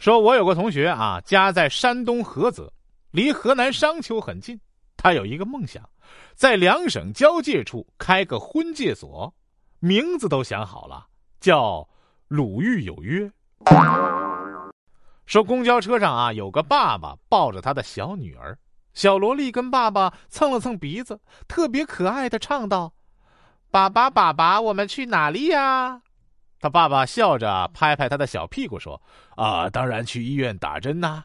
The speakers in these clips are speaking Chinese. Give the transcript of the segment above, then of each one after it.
说我有个同学啊，家在山东菏泽，离河南商丘很近。他有一个梦想，在两省交界处开个婚介所，名字都想好了，叫“鲁豫有约”。说公交车上啊，有个爸爸抱着他的小女儿，小萝莉跟爸爸蹭了蹭鼻子，特别可爱的唱道：“爸爸，爸爸，我们去哪里呀？”他爸爸笑着拍拍他的小屁股说：“啊，当然去医院打针呐。”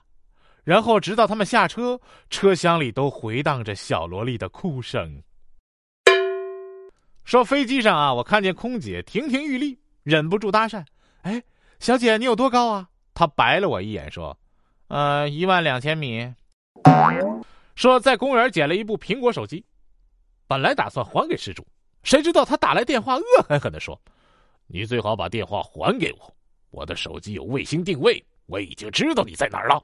然后直到他们下车，车厢里都回荡着小萝莉的哭声。说飞机上啊，我看见空姐亭亭玉立，忍不住搭讪：“哎，小姐，你有多高啊？”她白了我一眼说：“呃，一万两千米。”说在公园捡了一部苹果手机，本来打算还给失主，谁知道他打来电话，恶狠狠地说。你最好把电话还给我，我的手机有卫星定位，我已经知道你在哪儿了。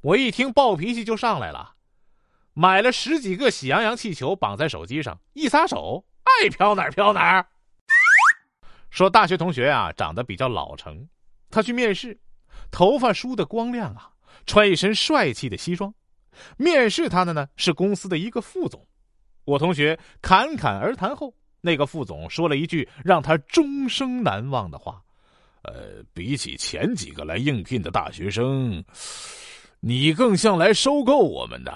我一听暴脾气就上来了，买了十几个喜羊羊气球绑在手机上，一撒手，爱飘哪儿飘哪儿。说大学同学啊，长得比较老成，他去面试，头发梳得光亮啊，穿一身帅气的西装。面试他的呢是公司的一个副总，我同学侃侃而谈后。那个副总说了一句让他终生难忘的话：“呃，比起前几个来应聘的大学生，你更像来收购我们的。”